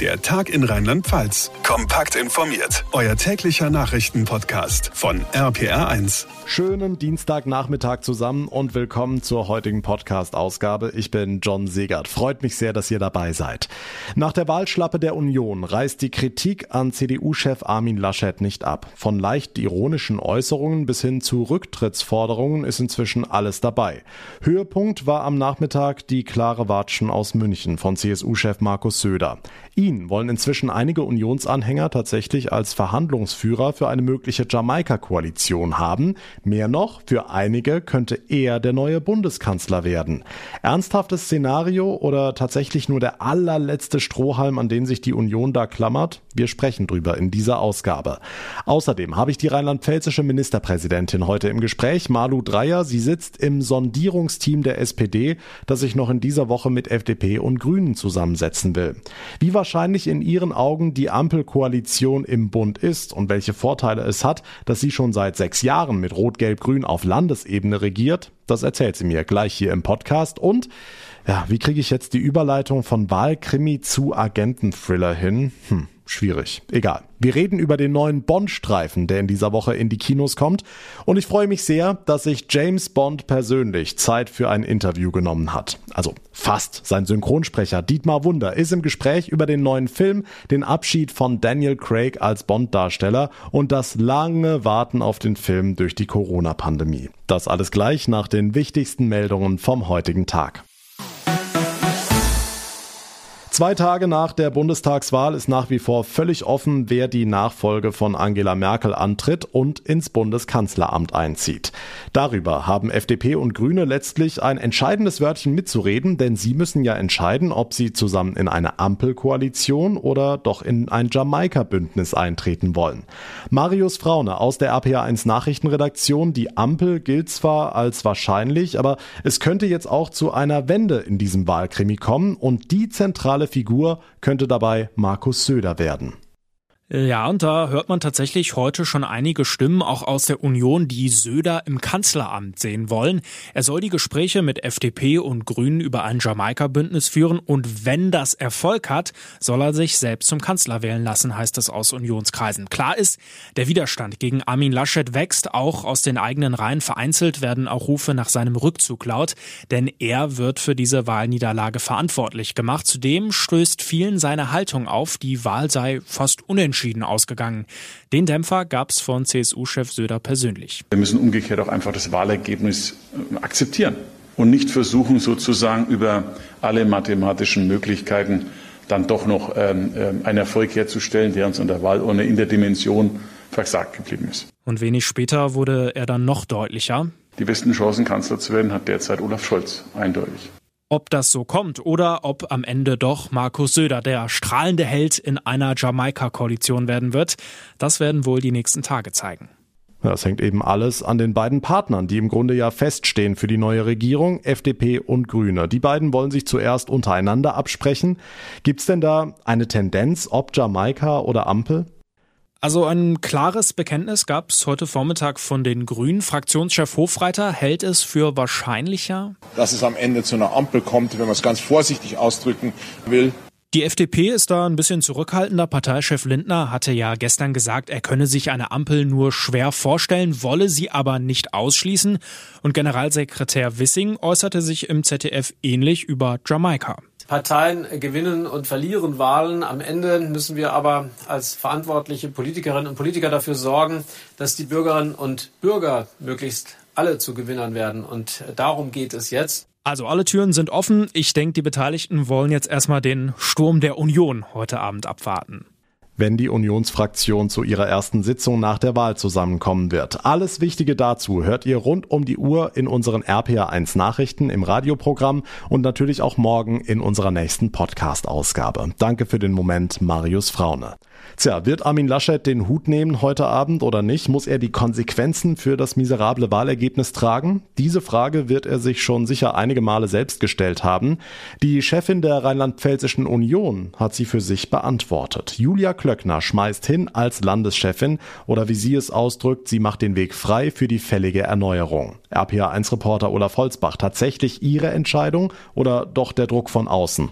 Der Tag in Rheinland-Pfalz. Kompakt informiert. Euer täglicher Nachrichtenpodcast von RPR1. Schönen Dienstagnachmittag zusammen und willkommen zur heutigen Podcast-Ausgabe. Ich bin John Segert. Freut mich sehr, dass ihr dabei seid. Nach der Wahlschlappe der Union reißt die Kritik an CDU-Chef Armin Laschet nicht ab. Von leicht ironischen Äußerungen bis hin zu Rücktrittsforderungen ist inzwischen alles dabei. Höhepunkt war am Nachmittag die klare Watschen aus München von CSU-Chef Markus Söder. Ihn wollen inzwischen einige Unionsanhänger tatsächlich als Verhandlungsführer für eine mögliche Jamaika-Koalition haben. Mehr noch, für einige könnte er der neue Bundeskanzler werden. Ernsthaftes Szenario oder tatsächlich nur der allerletzte Strohhalm, an den sich die Union da klammert? Wir sprechen drüber in dieser Ausgabe. Außerdem habe ich die rheinland-pfälzische Ministerpräsidentin heute im Gespräch, Malu Dreyer. Sie sitzt im Sondierungsteam der SPD, das sich noch in dieser Woche mit FDP und Grünen zusammensetzen will. Wie wahrscheinlich wahrscheinlich in Ihren Augen die Ampelkoalition im Bund ist und welche Vorteile es hat, dass sie schon seit sechs Jahren mit Rot-Gelb-Grün auf Landesebene regiert, das erzählt sie mir gleich hier im Podcast. Und ja, wie kriege ich jetzt die Überleitung von Wahlkrimi zu Agenten-Thriller hin? Hm schwierig. Egal. Wir reden über den neuen Bond-Streifen, der in dieser Woche in die Kinos kommt. Und ich freue mich sehr, dass sich James Bond persönlich Zeit für ein Interview genommen hat. Also fast. Sein Synchronsprecher Dietmar Wunder ist im Gespräch über den neuen Film, den Abschied von Daniel Craig als Bond-Darsteller und das lange Warten auf den Film durch die Corona-Pandemie. Das alles gleich nach den wichtigsten Meldungen vom heutigen Tag. Zwei Tage nach der Bundestagswahl ist nach wie vor völlig offen, wer die Nachfolge von Angela Merkel antritt und ins Bundeskanzleramt einzieht. Darüber haben FDP und Grüne letztlich ein entscheidendes Wörtchen mitzureden, denn sie müssen ja entscheiden, ob sie zusammen in eine Ampelkoalition oder doch in ein Jamaika-Bündnis eintreten wollen. Marius Fraune aus der RPA1 Nachrichtenredaktion, die Ampel gilt zwar als wahrscheinlich, aber es könnte jetzt auch zu einer Wende in diesem Wahlkrimi kommen und die zentrale zentrale Figur könnte dabei Markus Söder werden. Ja, und da hört man tatsächlich heute schon einige Stimmen auch aus der Union, die Söder im Kanzleramt sehen wollen. Er soll die Gespräche mit FDP und Grünen über ein Jamaika-Bündnis führen und wenn das Erfolg hat, soll er sich selbst zum Kanzler wählen lassen, heißt es aus Unionskreisen. Klar ist, der Widerstand gegen Armin Laschet wächst, auch aus den eigenen Reihen vereinzelt werden auch Rufe nach seinem Rückzug laut, denn er wird für diese Wahlniederlage verantwortlich gemacht. Zudem stößt vielen seine Haltung auf, die Wahl sei fast unentschieden unentschieden ausgegangen. Den Dämpfer gab es von CSU-Chef Söder persönlich. Wir müssen umgekehrt auch einfach das Wahlergebnis äh, akzeptieren und nicht versuchen, sozusagen über alle mathematischen Möglichkeiten dann doch noch ähm, ähm, einen Erfolg herzustellen, der uns an der Wahlurne in der Dimension versagt geblieben ist. Und wenig später wurde er dann noch deutlicher. Die besten Chancen, Kanzler zu werden, hat derzeit Olaf Scholz eindeutig. Ob das so kommt oder ob am Ende doch Markus Söder der strahlende Held in einer Jamaika-Koalition werden wird, das werden wohl die nächsten Tage zeigen. Das hängt eben alles an den beiden Partnern, die im Grunde ja feststehen für die neue Regierung, FDP und Grüne. Die beiden wollen sich zuerst untereinander absprechen. Gibt es denn da eine Tendenz, ob Jamaika oder Ampel? Also ein klares Bekenntnis gab es heute Vormittag von den Grünen. Fraktionschef Hofreiter hält es für wahrscheinlicher, dass es am Ende zu einer Ampel kommt, wenn man es ganz vorsichtig ausdrücken will. Die FDP ist da ein bisschen zurückhaltender. Parteichef Lindner hatte ja gestern gesagt, er könne sich eine Ampel nur schwer vorstellen, wolle sie aber nicht ausschließen. Und Generalsekretär Wissing äußerte sich im ZDF ähnlich über Jamaika. Parteien gewinnen und verlieren Wahlen. Am Ende müssen wir aber als verantwortliche Politikerinnen und Politiker dafür sorgen, dass die Bürgerinnen und Bürger möglichst alle zu Gewinnern werden. Und darum geht es jetzt. Also alle Türen sind offen. Ich denke, die Beteiligten wollen jetzt erstmal den Sturm der Union heute Abend abwarten wenn die Unionsfraktion zu ihrer ersten Sitzung nach der Wahl zusammenkommen wird. Alles Wichtige dazu hört ihr rund um die Uhr in unseren RPA1 Nachrichten im Radioprogramm und natürlich auch morgen in unserer nächsten Podcast-Ausgabe. Danke für den Moment, Marius Fraune. Tja, wird Armin Laschet den Hut nehmen heute Abend oder nicht? Muss er die Konsequenzen für das miserable Wahlergebnis tragen? Diese Frage wird er sich schon sicher einige Male selbst gestellt haben. Die Chefin der Rheinland-Pfälzischen Union hat sie für sich beantwortet. Julia Klöckner schmeißt hin als Landeschefin oder wie sie es ausdrückt, sie macht den Weg frei für die fällige Erneuerung. RPA1-Reporter Olaf Holzbach, tatsächlich Ihre Entscheidung oder doch der Druck von außen?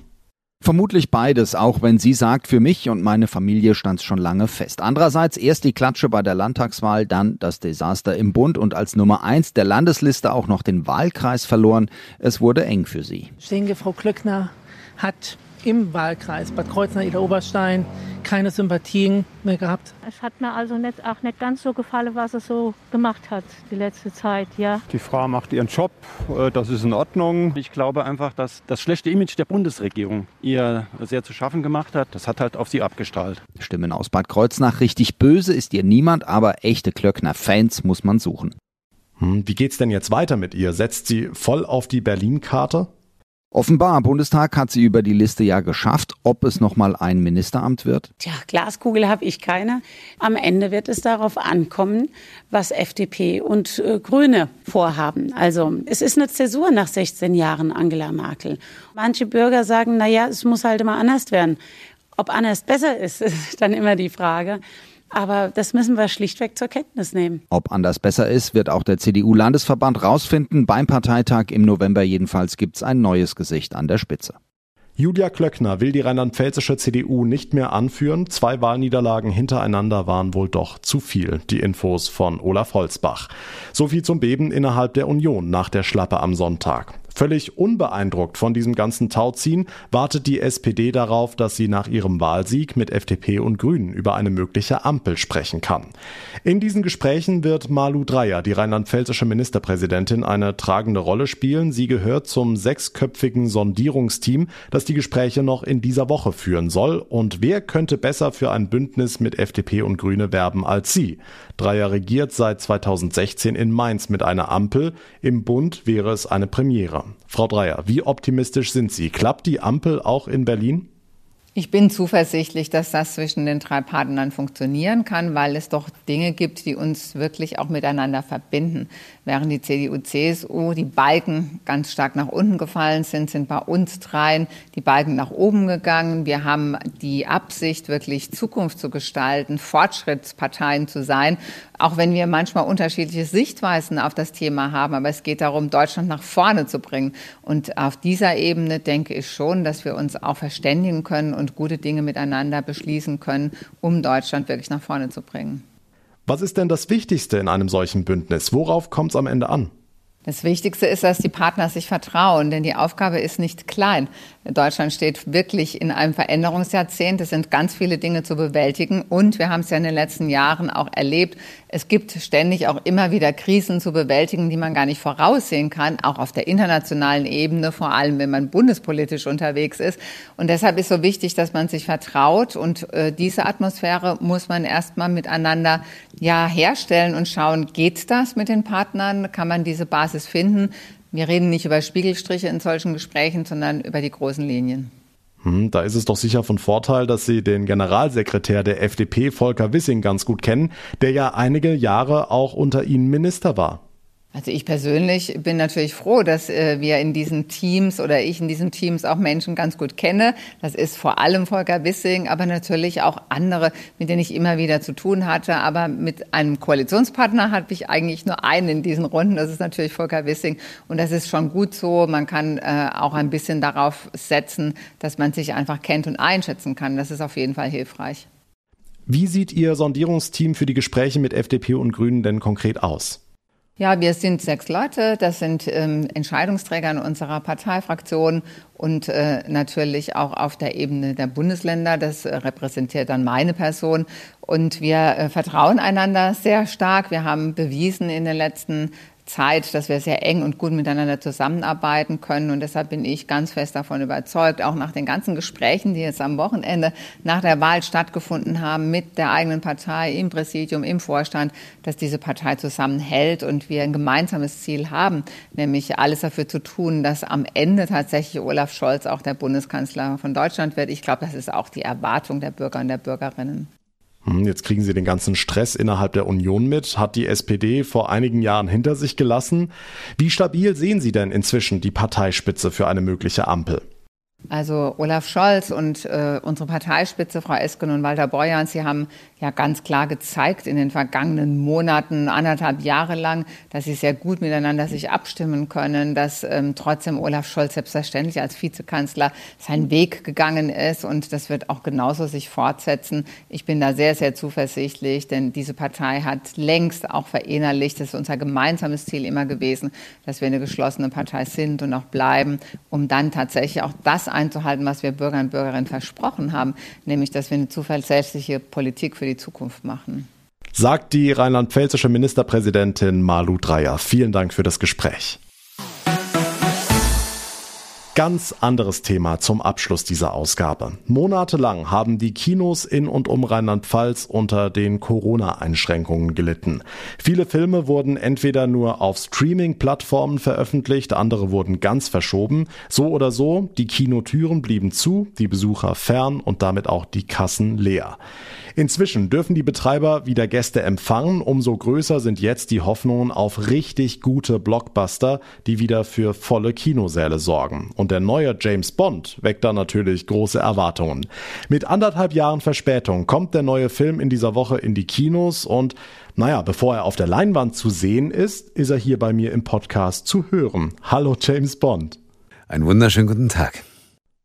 Vermutlich beides, auch wenn sie sagt, für mich und meine Familie stand es schon lange fest. Andererseits erst die Klatsche bei der Landtagswahl, dann das Desaster im Bund und als Nummer eins der Landesliste auch noch den Wahlkreis verloren. Es wurde eng für sie. Ich denke, Frau Klöckner hat im Wahlkreis Bad Kreuznach-Eder-Oberstein keine Sympathien mehr gehabt. Es hat mir also nicht, auch nicht ganz so gefallen, was er so gemacht hat die letzte Zeit, ja. Die Frau macht ihren Job, äh, das ist in Ordnung. Ich glaube einfach, dass das schlechte Image der Bundesregierung ihr sehr zu schaffen gemacht hat. Das hat halt auf sie abgestrahlt. Stimmen aus Bad Kreuznach. Richtig böse ist ihr niemand, aber echte Klöckner-Fans muss man suchen. Hm, wie geht's denn jetzt weiter mit ihr? Setzt sie voll auf die Berlin-Karte? Offenbar, Bundestag hat sie über die Liste ja geschafft. Ob es nochmal ein Ministeramt wird? Tja, Glaskugel habe ich keine. Am Ende wird es darauf ankommen, was FDP und äh, Grüne vorhaben. Also es ist eine Zäsur nach 16 Jahren Angela Merkel. Manche Bürger sagen, na ja, es muss halt immer anders werden. Ob anders besser ist, ist dann immer die Frage. Aber das müssen wir schlichtweg zur Kenntnis nehmen. Ob anders besser ist, wird auch der CDU-Landesverband rausfinden. Beim Parteitag im November jedenfalls gibt's ein neues Gesicht an der Spitze. Julia Klöckner will die rheinland-pfälzische CDU nicht mehr anführen. Zwei Wahlniederlagen hintereinander waren wohl doch zu viel. Die Infos von Olaf Holzbach. So viel zum Beben innerhalb der Union nach der Schlappe am Sonntag. Völlig unbeeindruckt von diesem ganzen Tauziehen wartet die SPD darauf, dass sie nach ihrem Wahlsieg mit FDP und Grünen über eine mögliche Ampel sprechen kann. In diesen Gesprächen wird Malu Dreyer, die rheinland-pfälzische Ministerpräsidentin, eine tragende Rolle spielen. Sie gehört zum sechsköpfigen Sondierungsteam, das die Gespräche noch in dieser Woche führen soll. Und wer könnte besser für ein Bündnis mit FDP und Grüne werben als sie? Dreyer regiert seit 2016 in Mainz mit einer Ampel. Im Bund wäre es eine Premiere. Frau Dreier, wie optimistisch sind Sie? Klappt die Ampel auch in Berlin? Ich bin zuversichtlich, dass das zwischen den drei Partnern funktionieren kann, weil es doch Dinge gibt, die uns wirklich auch miteinander verbinden. Während die CDU, CSU die Balken ganz stark nach unten gefallen sind, sind bei uns dreien die Balken nach oben gegangen. Wir haben die Absicht, wirklich Zukunft zu gestalten, Fortschrittsparteien zu sein, auch wenn wir manchmal unterschiedliche Sichtweisen auf das Thema haben. Aber es geht darum, Deutschland nach vorne zu bringen. Und auf dieser Ebene denke ich schon, dass wir uns auch verständigen können und gute Dinge miteinander beschließen können, um Deutschland wirklich nach vorne zu bringen. Was ist denn das Wichtigste in einem solchen Bündnis? Worauf kommt es am Ende an? Das Wichtigste ist, dass die Partner sich vertrauen, denn die Aufgabe ist nicht klein. Deutschland steht wirklich in einem Veränderungsjahrzehnt. Es sind ganz viele Dinge zu bewältigen und wir haben es ja in den letzten Jahren auch erlebt. Es gibt ständig auch immer wieder Krisen zu bewältigen, die man gar nicht voraussehen kann, auch auf der internationalen Ebene, vor allem wenn man bundespolitisch unterwegs ist. Und deshalb ist so wichtig, dass man sich vertraut und äh, diese Atmosphäre muss man erstmal miteinander ja herstellen und schauen, geht das mit den Partnern? Kann man diese Basis finden? Wir reden nicht über Spiegelstriche in solchen Gesprächen, sondern über die großen Linien. Hm, da ist es doch sicher von Vorteil, dass Sie den Generalsekretär der FDP, Volker Wissing, ganz gut kennen, der ja einige Jahre auch unter Ihnen Minister war. Also ich persönlich bin natürlich froh, dass äh, wir in diesen Teams oder ich in diesen Teams auch Menschen ganz gut kenne. Das ist vor allem Volker Wissing, aber natürlich auch andere, mit denen ich immer wieder zu tun hatte. Aber mit einem Koalitionspartner hatte ich eigentlich nur einen in diesen Runden. Das ist natürlich Volker Wissing. Und das ist schon gut so. Man kann äh, auch ein bisschen darauf setzen, dass man sich einfach kennt und einschätzen kann. Das ist auf jeden Fall hilfreich. Wie sieht Ihr Sondierungsteam für die Gespräche mit FDP und Grünen denn konkret aus? Ja, wir sind sechs Leute. Das sind ähm, Entscheidungsträger in unserer Parteifraktion und äh, natürlich auch auf der Ebene der Bundesländer. Das äh, repräsentiert dann meine Person. Und wir äh, vertrauen einander sehr stark. Wir haben bewiesen in den letzten Zeit, dass wir sehr eng und gut miteinander zusammenarbeiten können. Und deshalb bin ich ganz fest davon überzeugt, auch nach den ganzen Gesprächen, die jetzt am Wochenende nach der Wahl stattgefunden haben, mit der eigenen Partei im Präsidium, im Vorstand, dass diese Partei zusammenhält und wir ein gemeinsames Ziel haben, nämlich alles dafür zu tun, dass am Ende tatsächlich Olaf Scholz auch der Bundeskanzler von Deutschland wird. Ich glaube, das ist auch die Erwartung der Bürger und der Bürgerinnen. Hm, jetzt kriegen Sie den ganzen Stress innerhalb der Union mit, hat die SPD vor einigen Jahren hinter sich gelassen. Wie stabil sehen Sie denn inzwischen die Parteispitze für eine mögliche Ampel? Also Olaf Scholz und äh, unsere Parteispitze, Frau Esken und Walter Borjans, sie haben ja ganz klar gezeigt in den vergangenen Monaten, anderthalb Jahre lang, dass sie sehr gut miteinander sich abstimmen können, dass ähm, trotzdem Olaf Scholz selbstverständlich als Vizekanzler seinen Weg gegangen ist und das wird auch genauso sich fortsetzen. Ich bin da sehr, sehr zuversichtlich, denn diese Partei hat längst auch verinnerlicht, das ist unser gemeinsames Ziel immer gewesen, dass wir eine geschlossene Partei sind und auch bleiben, um dann tatsächlich auch das einzuhalten, was wir Bürgern und Bürgerinnen versprochen haben, nämlich dass wir eine zuverlässige Politik für die die Zukunft machen. Sagt die rheinland-pfälzische Ministerpräsidentin Malu Dreyer. Vielen Dank für das Gespräch. Ganz anderes Thema zum Abschluss dieser Ausgabe. Monatelang haben die Kinos in und um Rheinland-Pfalz unter den Corona-Einschränkungen gelitten. Viele Filme wurden entweder nur auf Streaming-Plattformen veröffentlicht, andere wurden ganz verschoben. So oder so, die Kinotüren blieben zu, die Besucher fern und damit auch die Kassen leer. Inzwischen dürfen die Betreiber wieder Gäste empfangen. Umso größer sind jetzt die Hoffnungen auf richtig gute Blockbuster, die wieder für volle Kinosäle sorgen. Und der neue James Bond weckt da natürlich große Erwartungen. Mit anderthalb Jahren Verspätung kommt der neue Film in dieser Woche in die Kinos und naja, bevor er auf der Leinwand zu sehen ist, ist er hier bei mir im Podcast zu hören. Hallo James Bond. Einen wunderschönen guten Tag.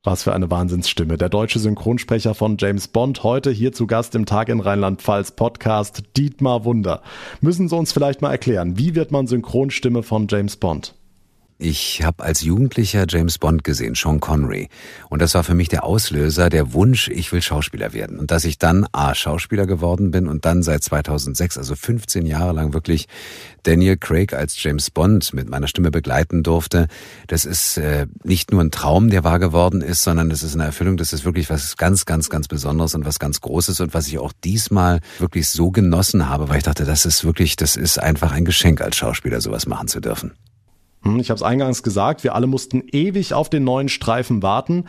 Was für eine Wahnsinnsstimme. Der deutsche Synchronsprecher von James Bond heute hier zu Gast im Tag in Rheinland-Pfalz Podcast Dietmar Wunder. Müssen Sie uns vielleicht mal erklären, wie wird man Synchronstimme von James Bond? Ich habe als Jugendlicher James Bond gesehen, Sean Connery. Und das war für mich der Auslöser, der Wunsch, ich will Schauspieler werden. Und dass ich dann A, Schauspieler geworden bin und dann seit 2006, also 15 Jahre lang wirklich Daniel Craig als James Bond mit meiner Stimme begleiten durfte, das ist äh, nicht nur ein Traum, der wahr geworden ist, sondern das ist eine Erfüllung, das ist wirklich was ganz, ganz, ganz Besonderes und was ganz Großes und was ich auch diesmal wirklich so genossen habe, weil ich dachte, das ist wirklich, das ist einfach ein Geschenk als Schauspieler, sowas machen zu dürfen. Hm, ich habe es eingangs gesagt, wir alle mussten ewig auf den neuen Streifen warten.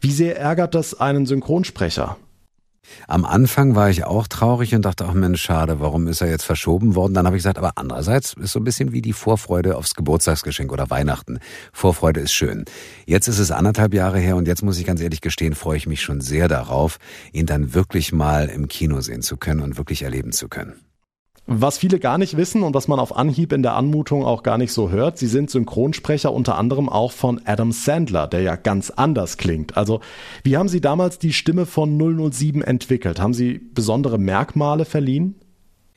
Wie sehr ärgert das einen Synchronsprecher? Am Anfang war ich auch traurig und dachte, ach Mensch, schade, warum ist er jetzt verschoben worden? Dann habe ich gesagt, aber andererseits ist so ein bisschen wie die Vorfreude aufs Geburtstagsgeschenk oder Weihnachten. Vorfreude ist schön. Jetzt ist es anderthalb Jahre her und jetzt muss ich ganz ehrlich gestehen, freue ich mich schon sehr darauf, ihn dann wirklich mal im Kino sehen zu können und wirklich erleben zu können. Was viele gar nicht wissen und was man auf Anhieb in der Anmutung auch gar nicht so hört, sie sind Synchronsprecher unter anderem auch von Adam Sandler, der ja ganz anders klingt. Also, wie haben Sie damals die Stimme von 007 entwickelt? Haben Sie besondere Merkmale verliehen?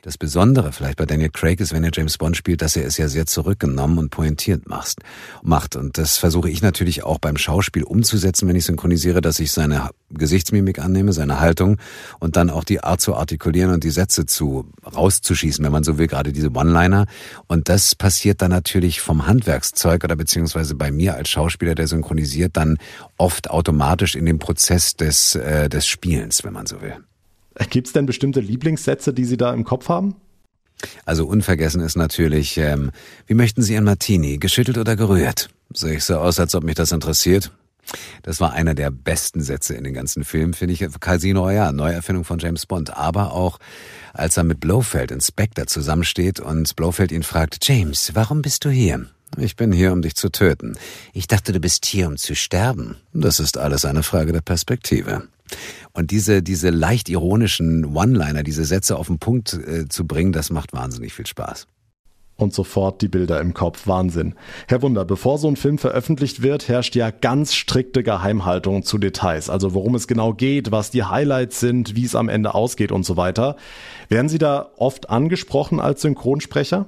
Das Besondere vielleicht bei Daniel Craig ist, wenn er James Bond spielt, dass er es ja sehr zurückgenommen und pointiert macht. Und das versuche ich natürlich auch beim Schauspiel umzusetzen, wenn ich synchronisiere, dass ich seine Gesichtsmimik annehme, seine Haltung und dann auch die Art zu artikulieren und die Sätze zu rauszuschießen, wenn man so will, gerade diese One-Liner. Und das passiert dann natürlich vom Handwerkszeug oder beziehungsweise bei mir als Schauspieler, der synchronisiert, dann oft automatisch in dem Prozess des, äh, des Spielens, wenn man so will. Gibt es denn bestimmte Lieblingssätze, die Sie da im Kopf haben? Also unvergessen ist natürlich, ähm, wie möchten Sie ein Martini, geschüttelt oder gerührt? Sehe ich so aus, als ob mich das interessiert? Das war einer der besten Sätze in den ganzen Filmen, finde ich. Casino Royale, Neuerfindung von James Bond. Aber auch, als er mit Blofeld, Inspector, zusammensteht und Blofeld ihn fragt, James, warum bist du hier? Ich bin hier, um dich zu töten. Ich dachte, du bist hier, um zu sterben. Das ist alles eine Frage der Perspektive. Und diese, diese leicht ironischen One-Liner, diese Sätze auf den Punkt äh, zu bringen, das macht wahnsinnig viel Spaß. Und sofort die Bilder im Kopf. Wahnsinn. Herr Wunder, bevor so ein Film veröffentlicht wird, herrscht ja ganz strikte Geheimhaltung zu Details. Also worum es genau geht, was die Highlights sind, wie es am Ende ausgeht und so weiter. Werden Sie da oft angesprochen als Synchronsprecher?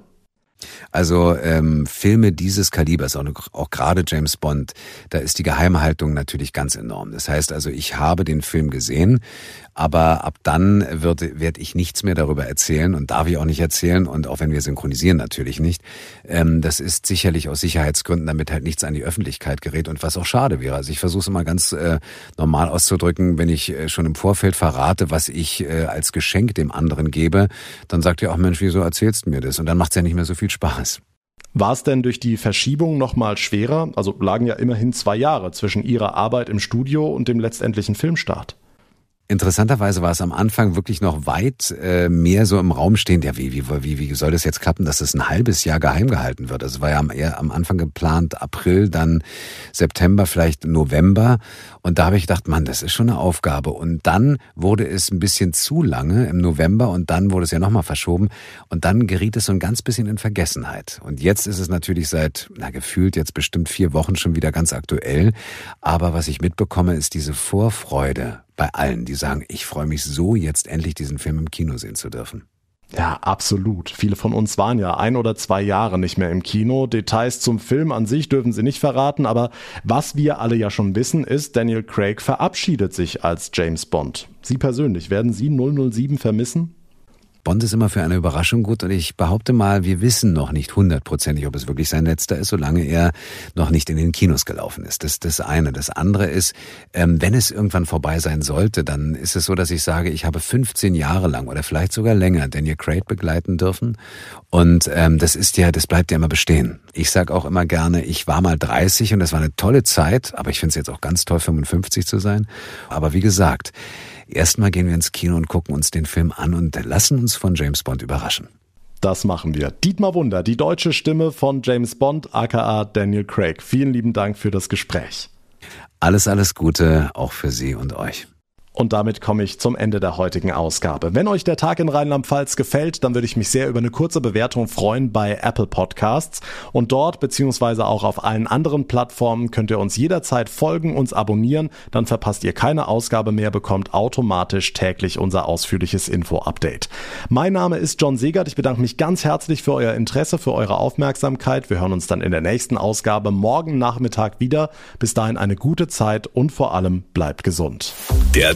Also ähm, Filme dieses Kalibers, auch, auch gerade James Bond, da ist die Geheimhaltung natürlich ganz enorm. Das heißt also, ich habe den Film gesehen, aber ab dann wird werde ich nichts mehr darüber erzählen und darf ich auch nicht erzählen und auch wenn wir synchronisieren natürlich nicht. Ähm, das ist sicherlich aus Sicherheitsgründen, damit halt nichts an die Öffentlichkeit gerät und was auch schade wäre. Also ich versuche es immer ganz äh, normal auszudrücken, wenn ich äh, schon im Vorfeld verrate, was ich äh, als Geschenk dem anderen gebe, dann sagt ihr auch Mensch, wieso erzählst du mir das? Und dann macht es ja nicht mehr so viel Spaß. War es denn durch die Verschiebung nochmal schwerer? Also lagen ja immerhin zwei Jahre zwischen Ihrer Arbeit im Studio und dem letztendlichen Filmstart. Interessanterweise war es am Anfang wirklich noch weit äh, mehr so im Raum stehend, ja, wie, wie, wie, wie soll das jetzt klappen, dass es ein halbes Jahr geheim gehalten wird? Also war ja am, eher am Anfang geplant April, dann September, vielleicht November. Und da habe ich gedacht, Mann, das ist schon eine Aufgabe. Und dann wurde es ein bisschen zu lange im November und dann wurde es ja nochmal verschoben. Und dann geriet es so ein ganz bisschen in Vergessenheit. Und jetzt ist es natürlich seit, na gefühlt jetzt bestimmt vier Wochen schon wieder ganz aktuell. Aber was ich mitbekomme, ist diese Vorfreude bei allen, die sagen, ich freue mich so, jetzt endlich diesen Film im Kino sehen zu dürfen. Ja, absolut. Viele von uns waren ja ein oder zwei Jahre nicht mehr im Kino. Details zum Film an sich dürfen sie nicht verraten, aber was wir alle ja schon wissen, ist, Daniel Craig verabschiedet sich als James Bond. Sie persönlich, werden Sie 007 vermissen? Bond ist immer für eine Überraschung gut und ich behaupte mal, wir wissen noch nicht hundertprozentig, ob es wirklich sein letzter ist, solange er noch nicht in den Kinos gelaufen ist. Das das eine. Das andere ist, ähm, wenn es irgendwann vorbei sein sollte, dann ist es so, dass ich sage, ich habe 15 Jahre lang oder vielleicht sogar länger Daniel Craig begleiten dürfen und ähm, das ist ja, das bleibt ja immer bestehen. Ich sage auch immer gerne, ich war mal 30 und das war eine tolle Zeit, aber ich finde es jetzt auch ganz toll, 55 zu sein. Aber wie gesagt, Erstmal gehen wir ins Kino und gucken uns den Film an und lassen uns von James Bond überraschen. Das machen wir. Dietmar Wunder, die deutsche Stimme von James Bond, aka Daniel Craig. Vielen lieben Dank für das Gespräch. Alles, alles Gute auch für Sie und euch. Und damit komme ich zum Ende der heutigen Ausgabe. Wenn euch der Tag in Rheinland-Pfalz gefällt, dann würde ich mich sehr über eine kurze Bewertung freuen bei Apple Podcasts. Und dort beziehungsweise auch auf allen anderen Plattformen könnt ihr uns jederzeit folgen, uns abonnieren. Dann verpasst ihr keine Ausgabe mehr, bekommt automatisch täglich unser ausführliches Info-Update. Mein Name ist John Segert. Ich bedanke mich ganz herzlich für euer Interesse, für eure Aufmerksamkeit. Wir hören uns dann in der nächsten Ausgabe morgen Nachmittag wieder. Bis dahin eine gute Zeit und vor allem bleibt gesund. Der